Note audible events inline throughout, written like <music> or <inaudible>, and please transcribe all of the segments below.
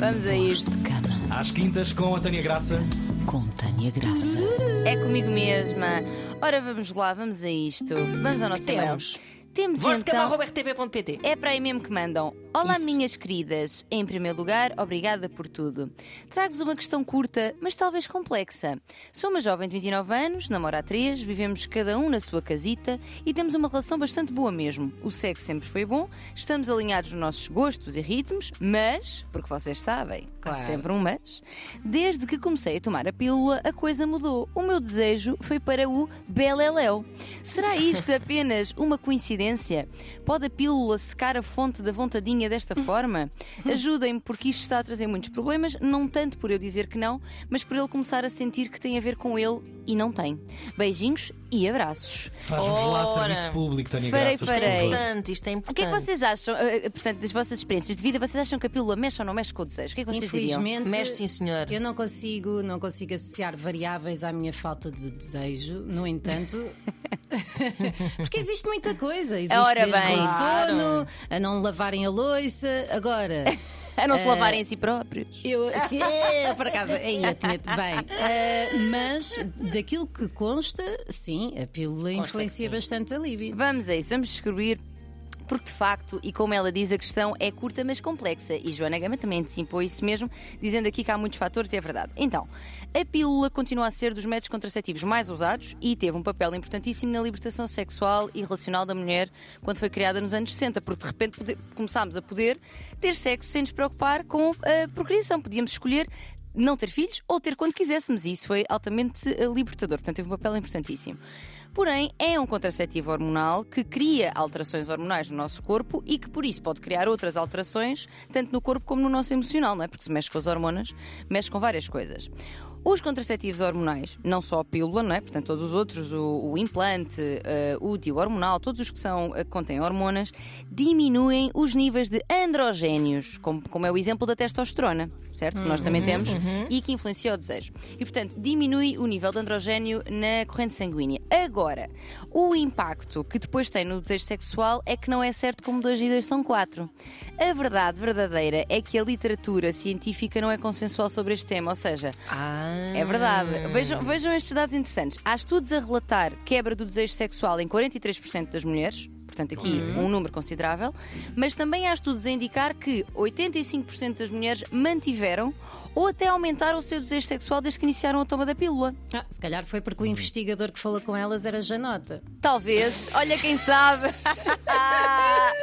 Vamos a isto. de cama Às quintas com a Tânia Graça. com Tânia Graça. É comigo mesma. Ora, vamos lá, vamos a isto. Vamos ao nosso e-mail. Temos. Temos Voz de então. É para aí mesmo que mandam. Olá, Isso. minhas queridas. Em primeiro lugar, obrigada por tudo. Trago-vos uma questão curta, mas talvez complexa. Sou uma jovem de 29 anos, namoro há 3, vivemos cada um na sua casita e temos uma relação bastante boa mesmo. O sexo sempre foi bom, estamos alinhados nos nossos gostos e ritmos, mas, porque vocês sabem, há Claro. sempre um mas, desde que comecei a tomar a pílula, a coisa mudou. O meu desejo foi para o Beleléu. Será <laughs> isto apenas uma coincidência? Pode a pílula secar a fonte da vontadinha desta <laughs> forma? Ajudem-me, porque isto está a trazer muitos problemas, não tanto por eu dizer que não, mas por ele começar a sentir que tem a ver com ele e não tem. Beijinhos e abraços. Faz-nos lá Ora. serviço público, Tânia Farei, Graça. farei. por favor. Importante, isto é O importante. que é que vocês acham, eh, eh, portanto, das vossas experiências de vida? Vocês acham que a pílula mexe ou não mexe com o desejo? O que é que vocês diriam? Infelizmente, Mexe, sim, senhor. eu não consigo, não consigo associar variáveis à minha falta de desejo. No entanto, <laughs> porque existe muita coisa. Existe Ora desde bem. o sono, a não lavarem a louça. Agora, A não se Eh, lavarem a si próprios. eu. <laughs> É, por acaso, aí eu tinha. Bem, eh, mas daquilo que consta, sim, a pílula influencia que sim. bastante a libido. Vamos a isso, vamos descobrir. Porque de facto, e como ela diz, a questão é curta mas complexa. E Joana Gama também antecipou isso mesmo, dizendo aqui que há muitos fatores e é verdade. Então, a pílula continua a ser dos métodos contraceptivos mais usados e teve um papel importantíssimo na libertação sexual e relacional da mulher quando foi criada nos anos 60, porque de repente começámos a poder ter sexo sem nos preocupar com a procriação. Podíamos escolher não ter filhos ou ter quando quiséssemos. E isso foi altamente eh, libertador, portanto, teve um papel importantíssimo. Porém, é um contraceptivo hormonal que cria alterações hormonais no nosso corpo e que, por isso, pode criar outras alterações, tanto no corpo como no nosso emocional, não é? Porque se mexe com as hormonas, mexe com várias coisas. Os contraceptivos hormonais, não só a pílula, não é? Portanto, todos os outros, o, o implante, eh, o DIU hormonal, todos os que são, que contêm hormonas, diminuem os níveis de androgénios, como, como é o exemplo da testosterona, certo? Que nós também temos e que influencia o desejo. E, portanto, diminui o nível de androgénio na corrente sanguínea. Agora, o impacto que depois tem no desejo sexual é que não é certo como 2 e 2 são 4. A verdade verdadeira é que a literatura científica não é consensual sobre este tema, ou seja, Ah. é verdade. Vejam, vejam estes dados interessantes. Há estudos a relatar quebra do desejo sexual em 43% das mulheres. Portanto, aqui um número considerável. Mas também há estudos a indicar que 85% das mulheres mantiveram ou até aumentaram o seu desejo sexual desde que iniciaram a toma da pílula. Ah, se calhar foi porque o investigador que falou com elas era Janota. Talvez. Olha quem sabe. <laughs>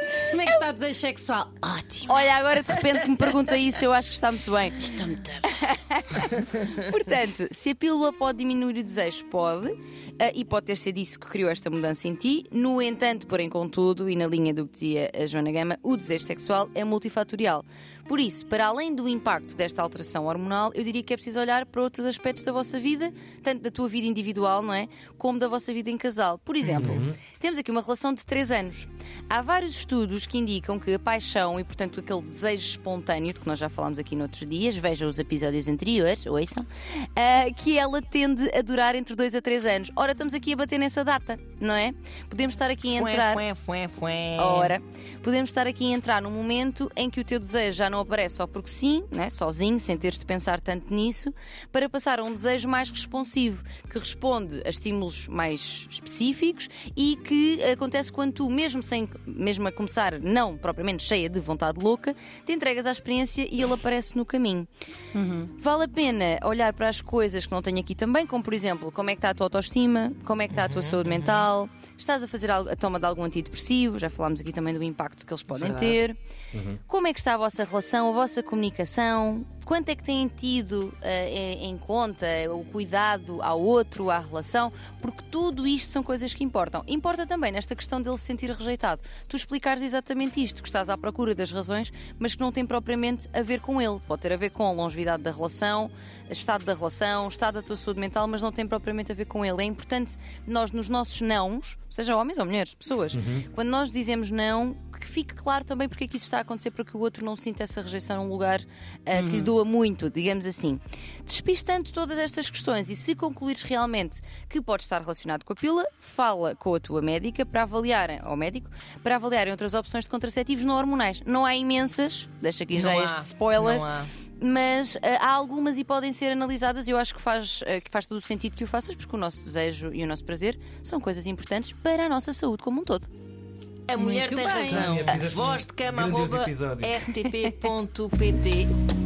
<laughs> Como é que está o desejo sexual? Ótimo. Olha, agora de repente me pergunta isso, eu acho que está muito bem. Estou muito bem. <laughs> Portanto, se a pílula pode diminuir o desejo, pode, ah, e pode ter sido isso que criou esta mudança em ti. No entanto, porém, contudo, e na linha do que dizia a Joana Gama, o desejo sexual é multifatorial. Por isso, para além do impacto desta alteração hormonal, eu diria que é preciso olhar para outros aspectos da vossa vida, tanto da tua vida individual, não é? Como da vossa vida em casal. Por exemplo, temos aqui uma relação de 3 anos. Há vários estudos que indicam que a paixão e, portanto, aquele desejo espontâneo, de que nós já falámos aqui noutros dias, veja os episódios anteriores, ouçam, ah, que ela tende a durar entre 2 a 3 anos. Ora, estamos aqui a bater nessa data, não é? Podemos estar aqui a entrar. fué, fué, fué. Ora, podemos estar aqui a entrar num momento em que o teu desejo já não aparece só porque sim, né? sozinho, sem teres de pensar tanto nisso, para passar a um desejo mais responsivo, que responde a estímulos mais específicos e que acontece quando tu, mesmo sem mesmo a começar, não propriamente cheia de vontade louca, te entregas à experiência e ele aparece no caminho. Vale a pena olhar para as coisas que não tenho aqui também, como por exemplo, como é que está a tua autoestima, como é que está a tua saúde mental, estás a fazer a toma de algum antidepressivo, já falámos aqui também do impacto que eles podem ter. Como é que está a vossa relação, a vossa comunicação? Quanto é que têm tido eh, em- em conta o cuidado ao outro, à relação? Porque tudo isto são coisas que importam. Importa também nesta questão dele se sentir rejeitado. Tu explicares exatamente isto, que estás à procura das razões, mas que não tem propriamente a ver com ele. Pode ter a ver com a longevidade da relação, estado da relação, estado da tua saúde mental, mas não tem propriamente a ver com ele. É importante nós, nos nossos nãos, seja homens ou mulheres, pessoas, quando nós dizemos não, que fique claro também porque é que isso está a acontecer, para que o outro não sinta essa rejeição num lugar uh, que lhe uhum. doa muito, digamos assim. Despistando todas estas questões e se concluires realmente que pode estar relacionado com a pílula, fala com a tua médica para avaliarem, ao médico, para avaliarem outras opções de contraceptivos não hormonais. Não há imensas, deixa aqui não já há, este spoiler mas uh, há algumas e podem ser analisadas e eu acho que faz, uh, que faz todo o sentido que o faças, porque o nosso desejo e o nosso prazer são coisas importantes para a nossa saúde como um todo. A mulher Muito tem bem. razão. Voz de cama, arroba rtp.pt